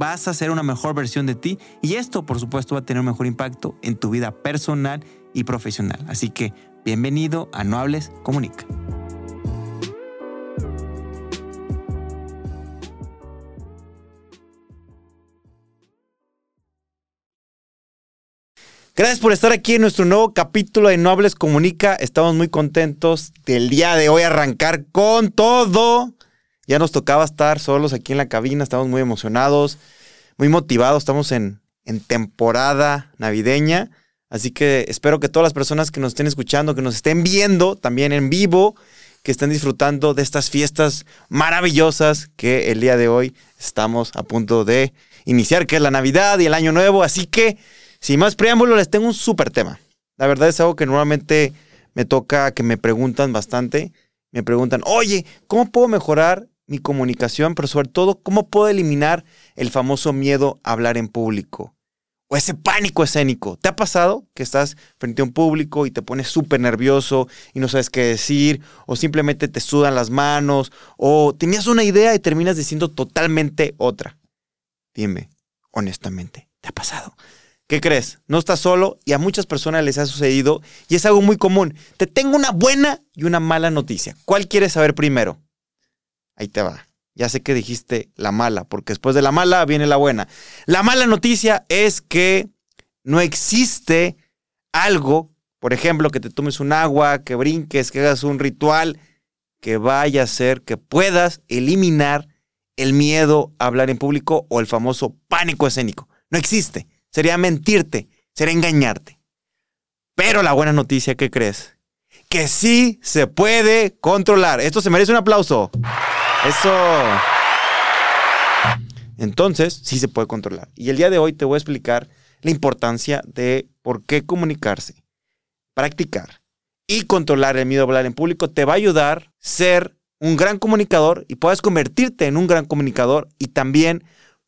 vas a ser una mejor versión de ti y esto por supuesto va a tener un mejor impacto en tu vida personal y profesional. Así que bienvenido a No Hables, Comunica. Gracias por estar aquí en nuestro nuevo capítulo de No Hables Comunica. Estamos muy contentos del día de hoy arrancar con todo. Ya nos tocaba estar solos aquí en la cabina, estamos muy emocionados, muy motivados, estamos en, en temporada navideña. Así que espero que todas las personas que nos estén escuchando, que nos estén viendo también en vivo, que estén disfrutando de estas fiestas maravillosas que el día de hoy estamos a punto de iniciar, que es la Navidad y el Año Nuevo. Así que, sin más preámbulo, les tengo un súper tema. La verdad es algo que normalmente me toca, que me preguntan bastante. Me preguntan, oye, ¿cómo puedo mejorar mi comunicación, pero sobre todo, ¿cómo puedo eliminar el famoso miedo a hablar en público? O ese pánico escénico. ¿Te ha pasado que estás frente a un público y te pones súper nervioso y no sabes qué decir? O simplemente te sudan las manos. O tenías una idea y terminas diciendo totalmente otra. Dime, honestamente, ¿te ha pasado? ¿Qué crees? No estás solo y a muchas personas les ha sucedido y es algo muy común. Te tengo una buena y una mala noticia. ¿Cuál quieres saber primero? Ahí te va. Ya sé que dijiste la mala, porque después de la mala viene la buena. La mala noticia es que no existe algo, por ejemplo, que te tomes un agua, que brinques, que hagas un ritual, que vaya a hacer que puedas eliminar el miedo a hablar en público o el famoso pánico escénico. No existe. Sería mentirte, sería engañarte. Pero la buena noticia, ¿qué crees? Que sí se puede controlar. Esto se merece un aplauso. Eso. Entonces, sí se puede controlar. Y el día de hoy te voy a explicar la importancia de por qué comunicarse, practicar y controlar el miedo a hablar en público te va a ayudar a ser un gran comunicador y puedas convertirte en un gran comunicador y también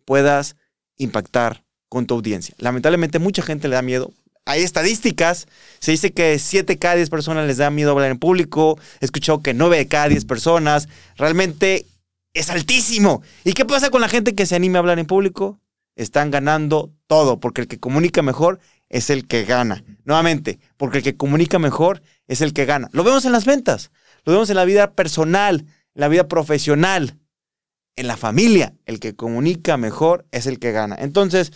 puedas impactar con tu audiencia. Lamentablemente mucha gente le da miedo. Hay estadísticas, se dice que 7 cada 10 personas les da miedo hablar en público, he escuchado que 9 de cada 10 personas, realmente es altísimo. ¿Y qué pasa con la gente que se anime a hablar en público? Están ganando todo, porque el que comunica mejor es el que gana. Nuevamente, porque el que comunica mejor es el que gana. Lo vemos en las ventas, lo vemos en la vida personal, en la vida profesional, en la familia. El que comunica mejor es el que gana. Entonces,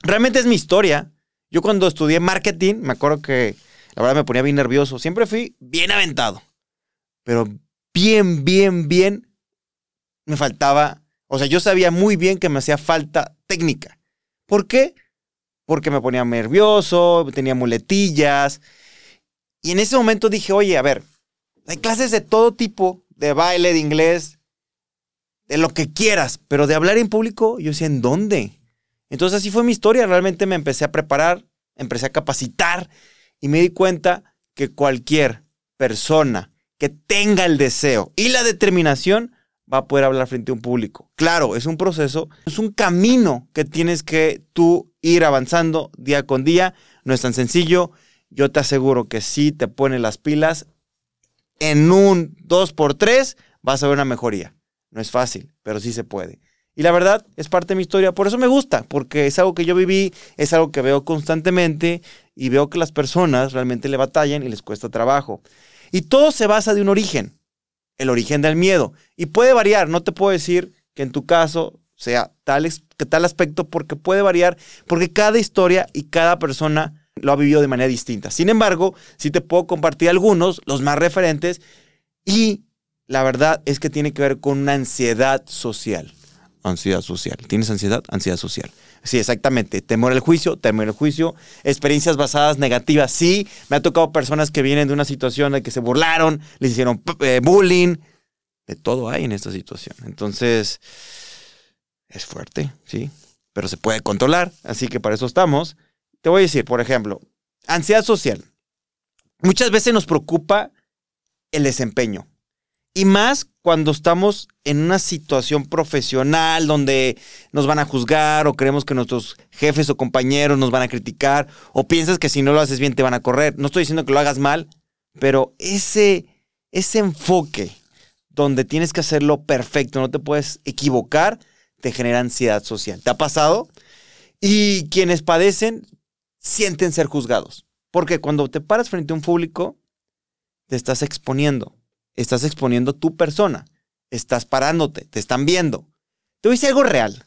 realmente es mi historia. Yo cuando estudié marketing, me acuerdo que la verdad me ponía bien nervioso. Siempre fui bien aventado, pero bien, bien, bien me faltaba, o sea, yo sabía muy bien que me hacía falta técnica. ¿Por qué? Porque me ponía nervioso, tenía muletillas. Y en ese momento dije, oye, a ver, hay clases de todo tipo, de baile, de inglés, de lo que quieras, pero de hablar en público, yo sé ¿en dónde? Entonces así fue mi historia, realmente me empecé a preparar, empecé a capacitar y me di cuenta que cualquier persona que tenga el deseo y la determinación va a poder hablar frente a un público. Claro, es un proceso, es un camino que tienes que tú ir avanzando día con día. No es tan sencillo. Yo te aseguro que si te pones las pilas, en un 2x3 vas a ver una mejoría. No es fácil, pero sí se puede. Y la verdad es parte de mi historia, por eso me gusta, porque es algo que yo viví, es algo que veo constantemente y veo que las personas realmente le batallan y les cuesta trabajo. Y todo se basa de un origen el origen del miedo. Y puede variar, no te puedo decir que en tu caso sea tal, que tal aspecto, porque puede variar, porque cada historia y cada persona lo ha vivido de manera distinta. Sin embargo, sí te puedo compartir algunos, los más referentes, y la verdad es que tiene que ver con una ansiedad social. Ansiedad social. ¿Tienes ansiedad? Ansiedad social. Sí, exactamente. Temor al juicio, temor al juicio. Experiencias basadas negativas. Sí, me ha tocado personas que vienen de una situación de que se burlaron, les hicieron eh, bullying. De todo hay en esta situación. Entonces, es fuerte, sí, pero se puede controlar. Así que para eso estamos. Te voy a decir, por ejemplo, ansiedad social. Muchas veces nos preocupa el desempeño. Y más cuando estamos en una situación profesional donde nos van a juzgar o creemos que nuestros jefes o compañeros nos van a criticar o piensas que si no lo haces bien te van a correr. No estoy diciendo que lo hagas mal, pero ese, ese enfoque donde tienes que hacerlo perfecto, no te puedes equivocar, te genera ansiedad social. ¿Te ha pasado? Y quienes padecen sienten ser juzgados. Porque cuando te paras frente a un público, te estás exponiendo estás exponiendo tu persona, estás parándote, te están viendo. Te voy a decir algo real.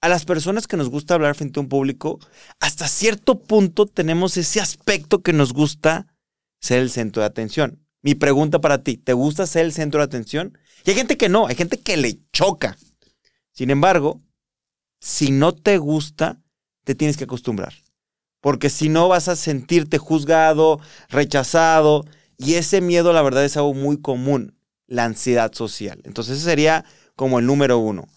A las personas que nos gusta hablar frente a un público, hasta cierto punto tenemos ese aspecto que nos gusta ser el centro de atención. Mi pregunta para ti, ¿te gusta ser el centro de atención? Y hay gente que no, hay gente que le choca. Sin embargo, si no te gusta, te tienes que acostumbrar. Porque si no vas a sentirte juzgado, rechazado, y ese miedo, la verdad, es algo muy común, la ansiedad social. Entonces, ese sería como el número uno.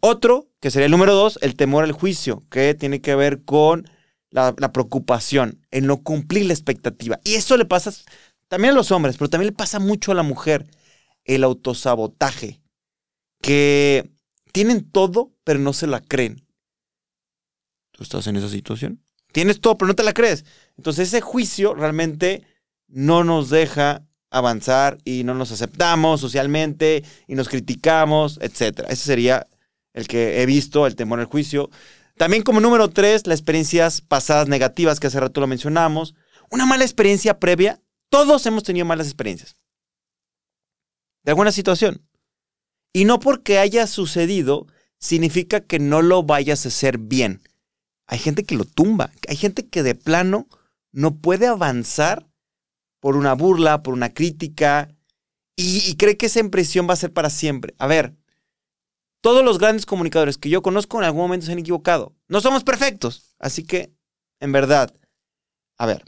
Otro, que sería el número dos, el temor al juicio, que tiene que ver con la, preocupación en no cumplir la expectativa. Y eso le pasa también a los hombres, pero también le pasa mucho a la mujer, el autosabotaje, que tienen todo, pero no se la creen. ¿Tú estás en esa situación? Tienes todo, pero no te la crees. Entonces ese juicio realmente no nos deja avanzar y no nos aceptamos socialmente y nos criticamos, etc. Ese sería el que he visto, el temor al juicio. También como número tres, las experiencias pasadas negativas, que hace rato lo mencionamos. Una mala experiencia previa. Todos hemos tenido malas experiencias. De alguna situación. Y no porque haya sucedido, significa que no lo vayas a hacer bien. Hay gente que lo tumba. Hay gente que de plano no puede avanzar por una burla, por una crítica, y, cree que esa impresión va a ser para siempre. A ver, todos los grandes comunicadores que yo conozco en algún momento se han equivocado. No somos perfectos, así que, en verdad, a ver,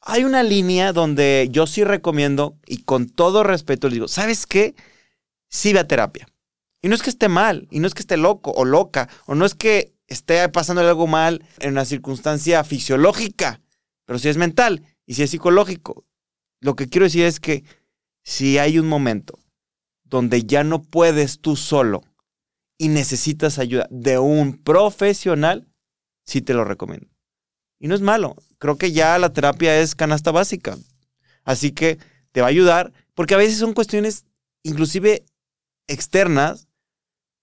hay una línea donde yo sí recomiendo, y con todo respeto les digo, ¿sabes qué? Sí ve a terapia. Y no es que esté mal, y no es que esté loco o loca, o no es que esté pasando algo mal en una circunstancia fisiológica, pero si es mental y si es psicológico. Lo que quiero decir es que si hay un momento donde ya no puedes tú solo y necesitas ayuda de un profesional, sí te lo recomiendo. Y no es malo. Creo que ya la terapia es canasta básica. Así que te va a ayudar, porque a veces son cuestiones inclusive externas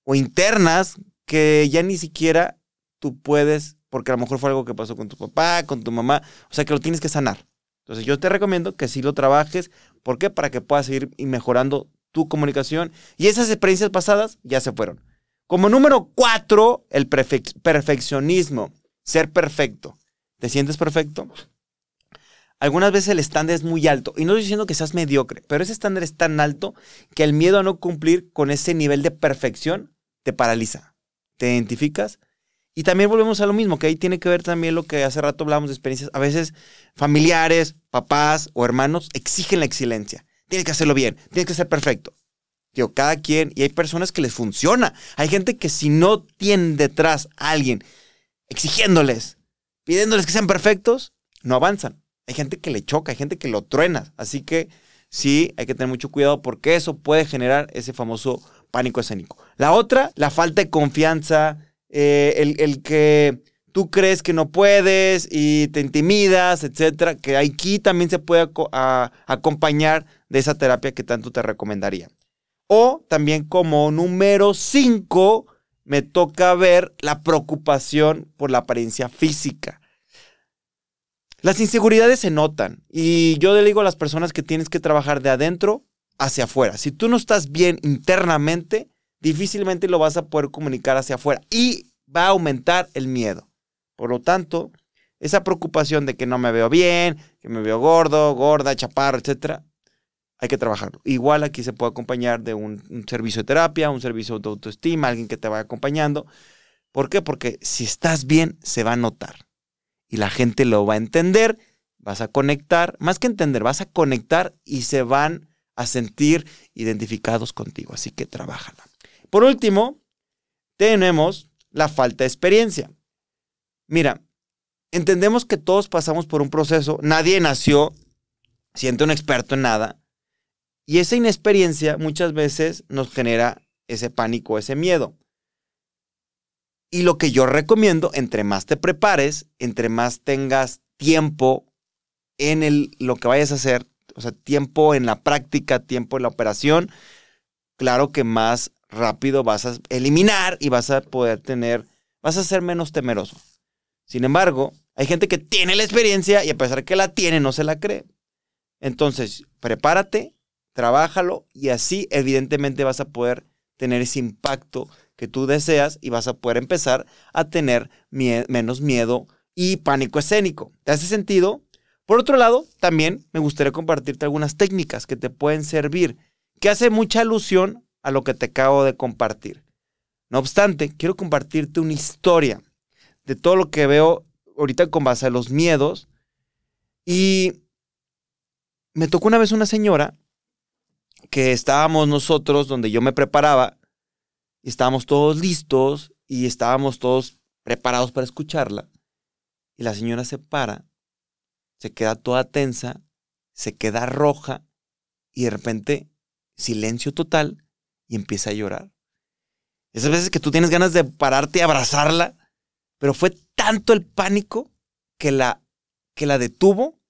o internas que ya ni siquiera tú puedes, porque a lo mejor fue algo que pasó con tu papá, con tu mamá, o sea que lo tienes que sanar. Entonces yo te recomiendo que sí lo trabajes. ¿Por qué? Para que puedas seguir mejorando tu comunicación. Y esas experiencias pasadas ya se fueron. Como número cuatro, el perfeccionismo. Ser perfecto. ¿Te sientes perfecto? Algunas veces el estándar es muy alto. Y no estoy diciendo que seas mediocre, pero ese estándar es tan alto que el miedo a no cumplir con ese nivel de perfección te paraliza. ¿Te identificas? Y también volvemos a lo mismo, que ahí tiene que ver también lo que hace rato hablamos de experiencias. A veces familiares, papás o hermanos exigen la excelencia. Tienes que hacerlo bien, tienes que ser perfecto. Digo, cada quien, y hay personas que les funciona. Hay gente que si no tienen detrás a alguien exigiéndoles, pidiéndoles que sean perfectos, no avanzan. Hay gente que le choca, hay gente que lo truena. Así que sí, hay que tener mucho cuidado porque eso puede generar ese famoso pánico escénico. La otra, la falta de confianza, eh, el, que tú crees que no puedes y te intimidas, etcétera, que aquí también se puede acompañar de esa terapia que tanto te recomendaría. O también como número 5, me toca ver la preocupación por la apariencia física. Las inseguridades se notan y yo le digo a las personas que tienes que trabajar de adentro hacia afuera. Si tú no estás bien internamente, difícilmente lo vas a poder comunicar hacia afuera y va a aumentar el miedo. Por lo tanto, esa preocupación de que no me veo bien, que me veo gordo, gorda, chaparro, etcétera, hay que trabajarlo. Igual aquí se puede acompañar de un, un, servicio de terapia, un servicio de autoestima, alguien que te vaya acompañando. ¿Por qué? Porque si estás bien, se va a notar. Y la gente lo va a entender, vas a conectar, más que entender, vas a conectar y se van a sentir identificados contigo. Así que trabájala. Por último, tenemos la falta de experiencia. Mira, entendemos que todos pasamos por un proceso, nadie nació siendo un experto en nada, y esa inexperiencia muchas veces nos genera ese pánico, ese miedo. Y lo que yo recomiendo, entre más te prepares, entre más tengas tiempo en el, lo que vayas a hacer, o sea, tiempo en la práctica, tiempo en la operación, claro que más rápido vas a eliminar y vas a poder tener, vas a ser menos temeroso. Sin embargo, hay gente que tiene la experiencia y a pesar de que la tiene, no se la cree. Entonces, prepárate, trabájalo y así evidentemente vas a poder tener ese impacto que tú deseas y vas a poder empezar a tener menos miedo y pánico escénico. ¿Te hace sentido? Por otro lado, también me gustaría compartirte algunas técnicas que te pueden servir, que hace mucha alusión a lo que te acabo de compartir. No obstante, quiero compartirte una historia de todo lo que veo ahorita con base a los miedos. Y me tocó una vez una señora que estábamos nosotros donde yo me preparaba y estábamos todos listos y estábamos todos preparados para escucharla. Y la señora se para, se queda toda tensa, se queda roja y de repente silencio total y empieza a llorar. Esas veces que tú tienes ganas de pararte y abrazarla, pero fue tanto el pánico que la, que la detuvo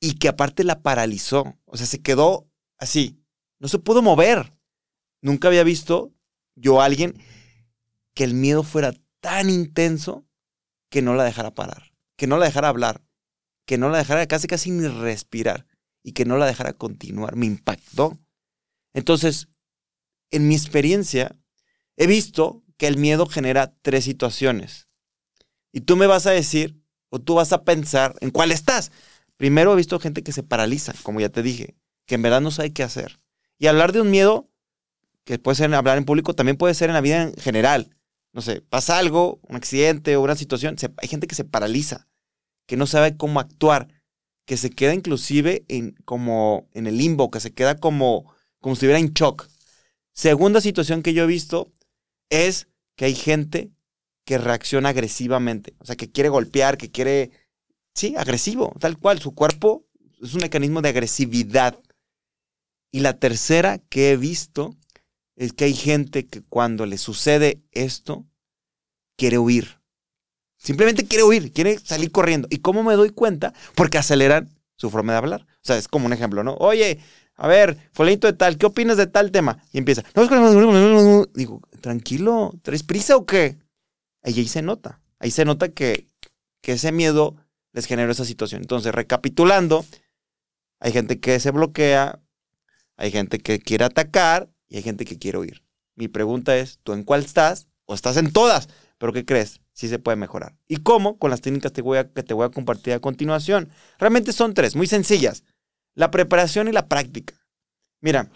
y que aparte la paralizó. O sea, se quedó así, no se pudo mover. Nunca había visto yo a alguien que el miedo fuera tan intenso que no la dejara parar, que no la dejara hablar, que no la dejara casi casi ni respirar y que no la dejara continuar. Me impactó. Entonces, en mi experiencia, he visto que el miedo genera tres situaciones. Y tú me vas a decir, o tú vas a pensar en cuál estás. Primero he visto gente que se paraliza, como ya te dije, que en verdad no sabe qué hacer. Y hablar de un miedo, que puede ser hablar en público, también puede ser en la vida en general. No sé, pasa algo, un accidente o una situación, hay gente que se paraliza, que no sabe cómo actuar, que se queda inclusive en, como en el limbo, que se queda como, como si estuviera en shock. Segunda situación que yo he visto es que hay gente que reacciona agresivamente, o sea, que quiere golpear, que quiere, sí, agresivo, tal cual, su cuerpo es un mecanismo de agresividad. Y la tercera que he visto es que hay gente que cuando le sucede esto, quiere huir. Simplemente quiere huir, quiere salir corriendo. ¿Y cómo me doy cuenta? Porque aceleran su forma de hablar. O sea, es como un ejemplo, ¿no? Oye, a ver, fulanito de tal, ¿qué opinas de tal tema? Y empieza, digo, tranquilo, ¿traes prisa o qué? ahí se nota. Ahí se nota que, que ese miedo les generó esa situación. Entonces, recapitulando, hay gente que se bloquea, hay gente que quiere atacar y hay gente que quiere huir. Mi pregunta es, ¿tú en cuál estás? ¿O estás en todas? ¿Pero qué crees? Sí se puede mejorar. ¿Y cómo? Con las técnicas que te voy a compartir a continuación. Realmente son tres, muy sencillas. La preparación y la práctica. Mira,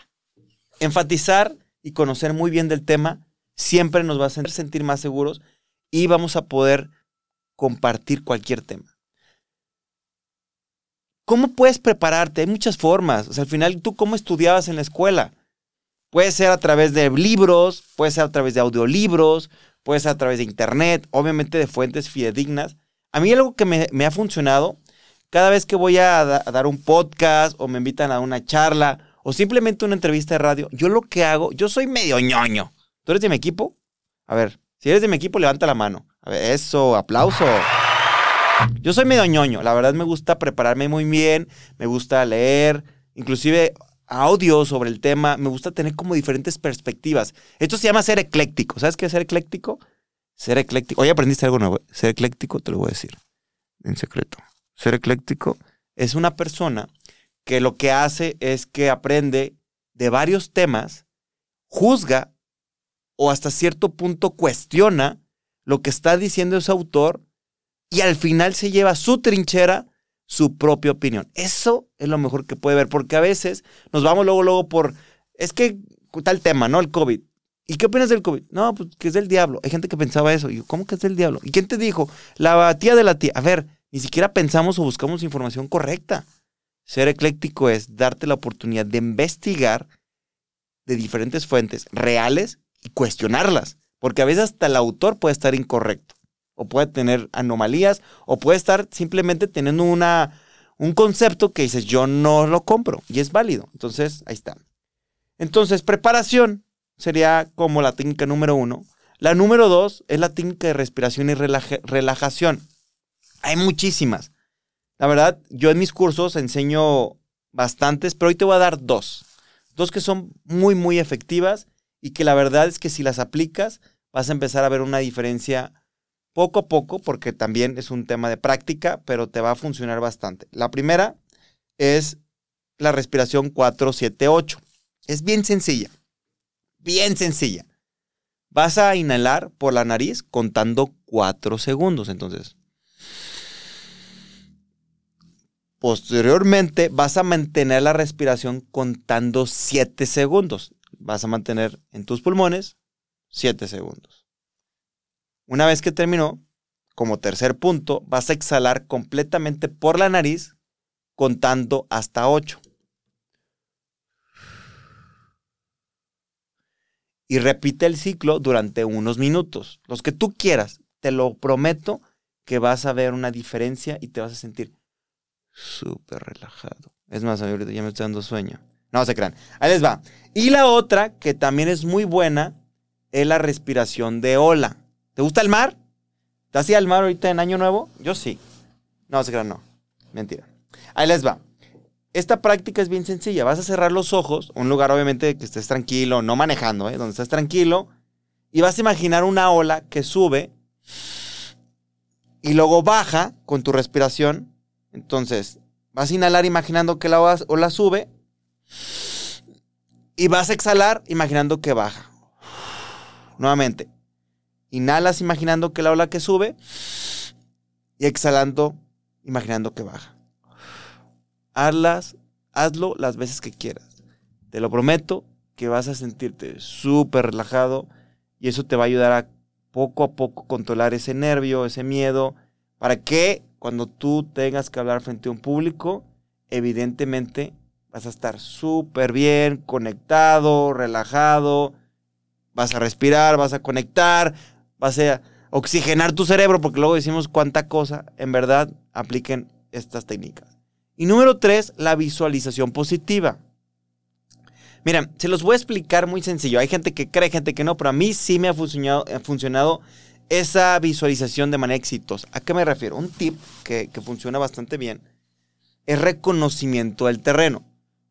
enfatizar y conocer muy bien del tema siempre nos va a hacer sentir más seguros y vamos a poder compartir cualquier tema. ¿Cómo puedes prepararte? Hay muchas formas. O sea, al final, ¿tú cómo estudiabas en la escuela? Puede ser a través de libros, puede ser a través de audiolibros, puede ser a través de internet, obviamente de fuentes fidedignas. A mí algo que me, ha funcionado, cada vez que voy a, dar un podcast o me invitan a una charla o simplemente una entrevista de radio, yo lo que hago, yo soy medio ñoño. ¿Tú eres de mi equipo? A ver, si eres de mi equipo, levanta la mano. A ver, eso, aplauso. Yo soy medio ñoño, la verdad me gusta prepararme muy bien, me gusta leer, inclusive audio sobre el tema, me gusta tener como diferentes perspectivas. Esto se llama ser ecléctico. ¿Sabes qué es ser ecléctico? Ser ecléctico. Oye, aprendiste algo nuevo. Ser ecléctico, te lo voy a decir en secreto. Ser ecléctico es una persona que lo que hace es que aprende de varios temas, juzga o hasta cierto punto cuestiona lo que está diciendo ese autor y al final se lleva su trinchera, su propia opinión. Eso es lo mejor que puede ver, porque a veces nos vamos luego, luego por, es que tal tema, ¿no? El COVID. ¿Y qué opinas del COVID? No, pues que es del diablo. Hay gente que pensaba eso. Y yo, ¿cómo que es del diablo? ¿Y quién te dijo? La tía de la tía. A ver, ni siquiera pensamos o buscamos información correcta. Ser ecléctico es darte la oportunidad de investigar de diferentes fuentes reales y cuestionarlas, porque a veces hasta el autor puede estar incorrecto. o puede tener anomalías, o puede estar simplemente teniendo una, un concepto que dices, yo no lo compro, y es válido. Entonces, ahí está. Entonces, preparación sería como la técnica número uno. La número dos es la técnica de respiración y relajación. Hay muchísimas. La verdad, yo en mis cursos enseño bastantes, pero hoy te voy a dar dos. Dos que son muy, muy efectivas y que la verdad es que si las aplicas vas a empezar a ver una diferencia poco a poco, porque también es un tema de práctica, pero te va a funcionar bastante. La primera es la respiración 478. Es bien sencilla, bien sencilla. Vas a inhalar por la nariz contando 4 segundos. Entonces, Posteriormente vas a mantener la respiración contando 7 segundos. Vas a mantener en tus pulmones 7 segundos. Una vez que terminó, como tercer punto, vas a exhalar completamente por la nariz contando hasta 8. Y repite el ciclo durante unos minutos, los que tú quieras. Te lo prometo que vas a ver una diferencia y te vas a sentir súper relajado. Es más, ahorita ya me estoy dando sueño. No se crean. Ahí les va. Y la otra, que también es muy buena, es la respiración de ola. ¿Te gusta el mar? ¿Te hacía el mar ahorita en Año Nuevo? Yo sí. No se crean, no. Mentira. Ahí les va. Esta práctica es bien sencilla. Vas a cerrar los ojos, un lugar obviamente que estés tranquilo, no manejando, ¿eh? donde estés tranquilo, y vas a imaginar una ola que sube y luego baja con tu respiración entonces, vas a inhalar imaginando que la ola sube y vas a exhalar imaginando que baja. Nuevamente, inhalas imaginando que la ola que sube y exhalando imaginando que baja. Hazlas, hazlo las veces que quieras. Te lo prometo que vas a sentirte súper relajado y eso te va a ayudar a poco a poco controlar ese nervio, ese miedo, para que cuando tú tengas que hablar frente a un público, evidentemente vas a estar súper bien, conectado, relajado, vas a respirar, vas a conectar, vas a oxigenar tu cerebro, porque luego decimos cuánta cosa, en verdad, apliquen estas técnicas. Y número tres, la visualización positiva. Miren, se los voy a explicar muy sencillo. Hay gente que cree, gente que no, pero a mí sí me ha funcionado, ha funcionado esa visualización de manera exitosa. ¿A qué me refiero? Un tip que, funciona bastante bien es reconocimiento del terreno.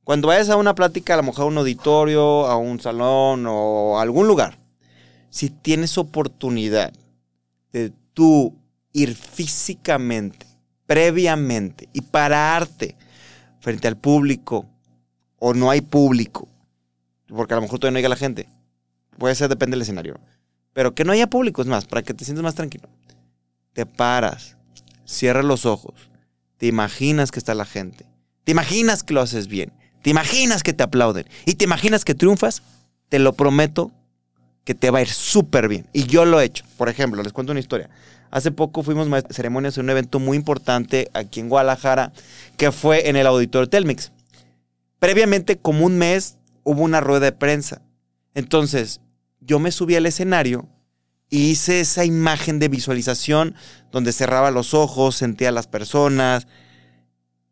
Cuando vayas a una plática, a lo mejor a un auditorio, a un salón o a algún lugar, si tienes oportunidad de tú ir físicamente, previamente y pararte frente al público o no hay público, porque a lo mejor todavía no llega la gente, puede ser, depende del escenario pero que no haya público, es más, para que te sientas más tranquilo. Te paras, cierras los ojos, te imaginas que está la gente, te imaginas que lo haces bien, te imaginas que te aplauden y te imaginas que triunfas, te lo prometo que te va a ir súper bien. Y yo lo he hecho. Por ejemplo, les cuento una historia. Hace poco fuimos a ceremonias en un evento muy importante aquí en Guadalajara, que fue en el auditorio Telmix. Previamente, como un mes, hubo una rueda de prensa. Entonces, yo me subí al escenario y hice esa imagen de visualización donde cerraba los ojos, sentía a las personas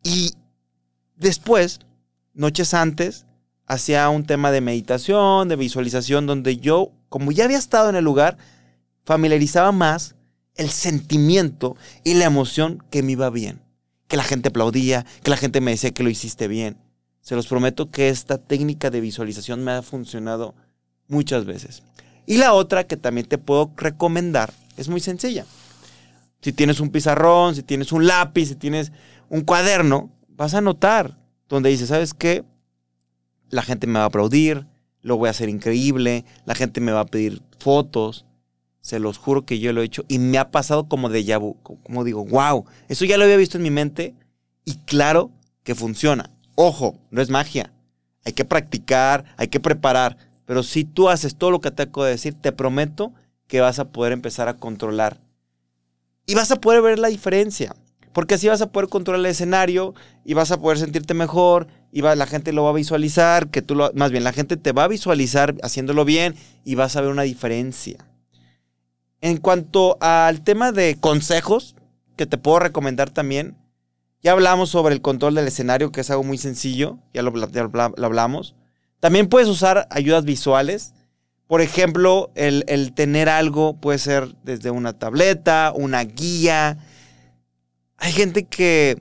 y después, noches antes, hacía un tema de meditación, de visualización, donde yo, como ya había estado en el lugar, familiarizaba más el sentimiento y la emoción que me iba bien. Que la gente aplaudía, que la gente me decía que lo hiciste bien. Se los prometo que esta técnica de visualización me ha funcionado muchas veces. Y la otra que también te puedo recomendar es muy sencilla. Si tienes un pizarrón, si tienes un lápiz, si tienes un cuaderno, vas a anotar donde dices, ¿sabes qué? La gente me va a aplaudir, lo voy a hacer increíble, la gente me va a pedir fotos. Se los juro que yo lo he hecho y me ha pasado como de vu, como digo, wow, eso ya lo había visto en mi mente y claro que funciona. Ojo, no es magia. Hay que practicar, hay que preparar. Pero si tú haces todo lo que te acabo de decir, te prometo que vas a poder empezar a controlar. Y vas a poder ver la diferencia. Porque así vas a poder controlar el escenario y vas a poder sentirte mejor y va, la gente lo va a visualizar, que tú más bien la gente te va a visualizar haciéndolo bien y vas a ver una diferencia. En cuanto al tema de consejos, que te puedo recomendar también, ya hablamos sobre el control del escenario, que es algo muy sencillo, ya lo hablamos. También puedes usar ayudas visuales. Por ejemplo, el, el, tener algo puede ser desde una tableta, una guía. Hay gente que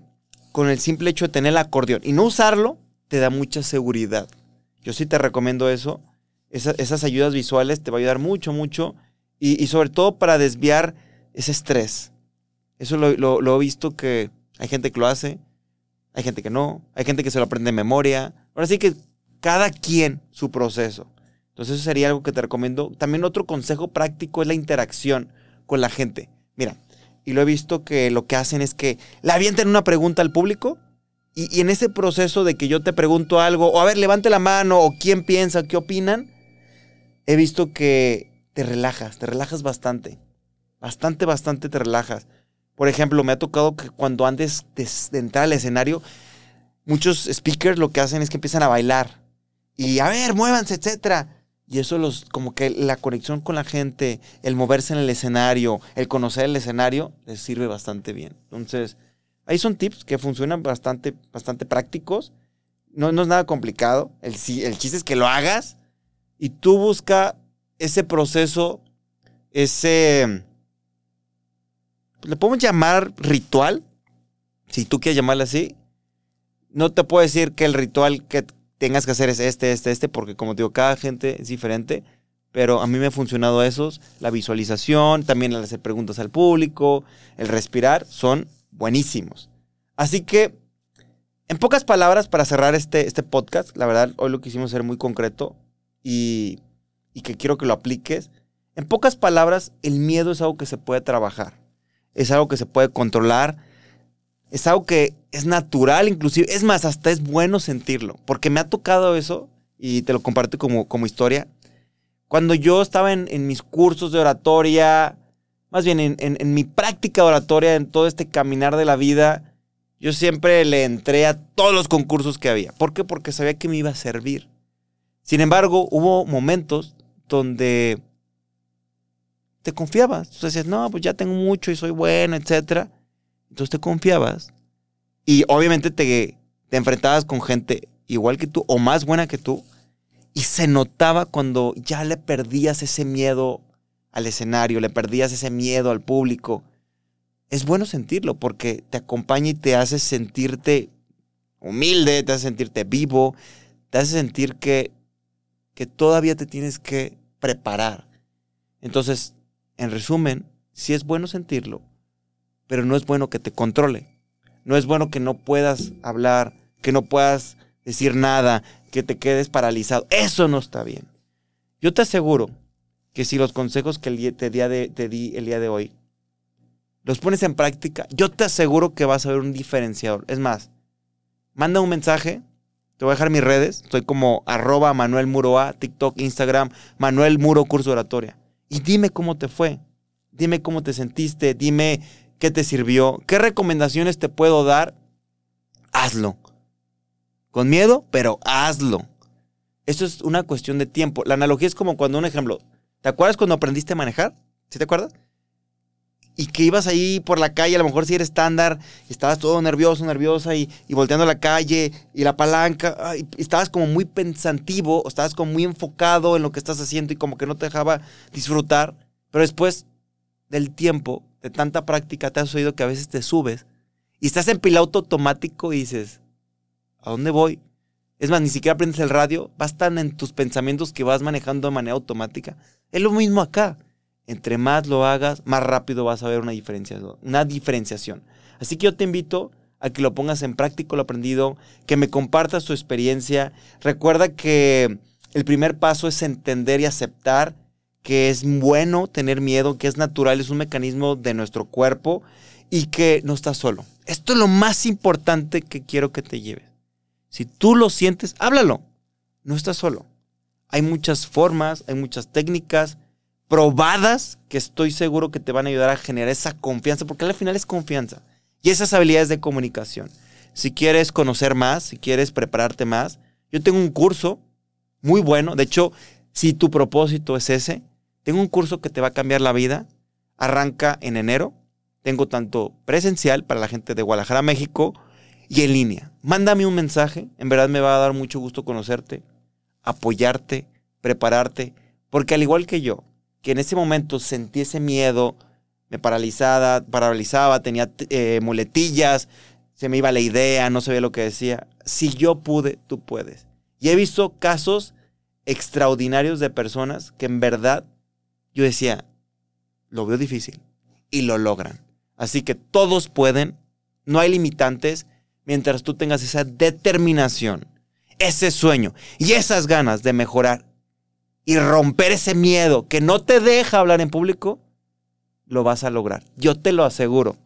con el simple hecho de tener el acordeón y no usarlo, te da mucha seguridad. Yo sí te recomiendo eso. esas ayudas visuales te va a ayudar mucho, mucho. Y, sobre todo para desviar ese estrés. Eso lo, lo, he visto que hay gente que lo hace, hay gente que no, hay gente que se lo aprende de memoria. Ahora sí que cada quien su proceso. Entonces eso sería algo que te recomiendo. También otro consejo práctico es la interacción con la gente. Mira, y lo he visto que lo que hacen es que le avienten una pregunta al público y, en ese proceso de que yo te pregunto algo, o a ver, levante la mano, o quién piensa, qué opinan, he visto que te relajas, te relajas bastante. Bastante, bastante te relajas. Por ejemplo, me ha tocado que cuando antes de, entrar al escenario, muchos speakers lo que hacen es que empiezan a bailar. Y a ver, muévanse, etcétera. Y eso los, como que la conexión con la gente, el moverse en el escenario, el conocer el escenario, les sirve bastante bien. Entonces, ahí son tips que funcionan bastante, bastante prácticos. No, no es nada complicado. El, el chiste es que lo hagas y tú busca ese proceso, ese, le podemos llamar ritual, si tú quieres llamarlo así. No te puedo decir que el ritual que tengas que hacer es este, este, este, porque como digo, cada gente es diferente, pero a mí me ha funcionado esos, la visualización, también el hacer preguntas al público, el respirar, son buenísimos. Así que, en pocas palabras, para cerrar este, este podcast, la verdad, hoy lo quisimos ser muy concreto y, y que quiero que lo apliques. En pocas palabras, el miedo es algo que se puede trabajar, es algo que se puede controlar, es algo que es natural inclusive, es más, hasta es bueno sentirlo, porque me ha tocado eso y te lo comparto como, como historia. Cuando yo estaba en, mis cursos de oratoria, más bien en, en, mi práctica oratoria, en todo este caminar de la vida, yo siempre le entré a todos los concursos que había. ¿Por qué? Porque sabía que me iba a servir. Sin embargo, hubo momentos donde te confiabas. Tú decías, no, pues ya tengo mucho y soy bueno, etc. Entonces te confiabas y obviamente te, te enfrentabas con gente igual que tú o más buena que tú. Y se notaba cuando ya le perdías ese miedo al escenario, le perdías ese miedo al público. Es bueno sentirlo porque te acompaña y te hace sentirte humilde, te hace sentirte vivo, te hace sentir que, que todavía te tienes que preparar. Entonces, en resumen, sí es bueno sentirlo, pero no es bueno que te controle. No es bueno que no puedas hablar, que no puedas decir nada, que te quedes paralizado. Eso no está bien. Yo te aseguro que si los consejos que te, te di el día de hoy los pones en práctica, yo te aseguro que vas a ver un diferenciador. Es más, manda un mensaje, te voy a dejar mis redes, estoy como arroba Manuel Muro A, TikTok, Instagram, Manuel Muro Curso Oratoria. Y dime cómo te fue, dime cómo te sentiste, dime qué te sirvió, qué recomendaciones te puedo dar. Hazlo. Con miedo, pero hazlo. Esto es una cuestión de tiempo. La analogía es como cuando un ejemplo, ¿Te acuerdas cuando aprendiste a manejar? ¿Sí te acuerdas? Y que ibas ahí por la calle, a lo mejor si eres estándar, estabas todo nervioso, nerviosa y, volteando a la calle y la palanca, y estabas como muy pensativo, o estabas como muy enfocado en lo que estás haciendo y como que no te dejaba disfrutar. Pero después del tiempo, de tanta práctica, te has oído que a veces te subes y estás en piloto automático y dices, ¿a dónde voy? Es más, ni siquiera aprendes el radio, vas tan en tus pensamientos que vas manejando de manera automática. Es lo mismo acá. Entre más lo hagas, más rápido vas a ver una diferenciación. Una diferenciación. Así que yo te invito a que lo pongas en práctica lo aprendido, que me compartas tu experiencia. Recuerda que el primer paso es entender y aceptar que es bueno tener miedo, que es natural, es un mecanismo de nuestro cuerpo y que no estás solo. Esto es lo más importante que quiero que te lleves. Si tú lo sientes, háblalo. No estás solo. Hay muchas formas, hay muchas técnicas probadas que estoy seguro que te van a ayudar a generar esa confianza, porque al final es confianza y esas habilidades de comunicación. Si quieres conocer más, si quieres prepararte más, yo tengo un curso muy bueno. De hecho, si tu propósito es ese, tengo un curso que te va a cambiar la vida. arranca en enero. Tengo tanto presencial para la gente de Guadalajara, México, y en línea. Mándame un mensaje, en verdad me va a dar mucho gusto conocerte, apoyarte, prepararte, porque al igual que yo, que en ese momento sentí ese miedo, me paralizaba, paralizaba tenía eh, muletillas, se me iba la idea, no sabía lo que decía. Si yo pude, tú puedes. Y he visto casos extraordinarios de personas que en verdad yo decía, lo veo difícil y lo logran. Así que todos pueden, no hay limitantes mientras tú tengas esa determinación, ese sueño y esas ganas de mejorar y romper ese miedo que no te deja hablar en público, lo vas a lograr. Yo te lo aseguro.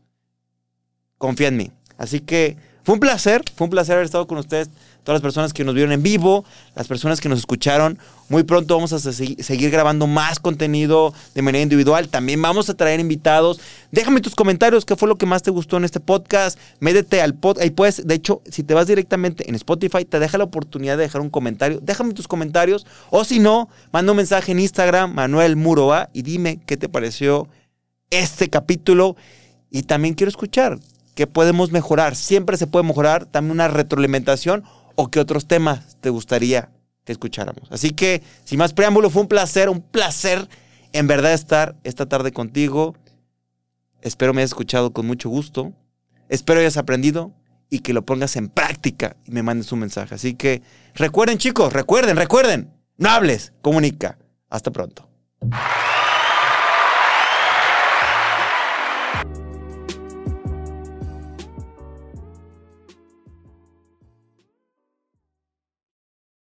Confía en mí. Así que fue un placer, fue un placer haber estado con ustedes, todas las personas que nos vieron en vivo, las personas que nos escucharon. Muy pronto vamos a seguir grabando más contenido de manera individual. También vamos a traer invitados. Déjame tus comentarios, qué fue lo que más te gustó en este podcast. Médete al podcast. Ahí puedes, de hecho, si te vas directamente en Spotify, te deja la oportunidad de dejar un comentario. Déjame tus comentarios. O si no, manda un mensaje en Instagram, Manuel Muroa, y dime qué te pareció este capítulo. Y también quiero escuchar que podemos mejorar. Siempre se puede mejorar. También una retroalimentación o qué otros temas te gustaría que escucháramos. Así que, sin más preámbulo, fue un placer, un placer en verdad estar esta tarde contigo. Espero me hayas escuchado con mucho gusto. Espero hayas aprendido y que lo pongas en práctica y me mandes un mensaje. Así que recuerden chicos, recuerden, recuerden, no hables, comunica. Hasta pronto.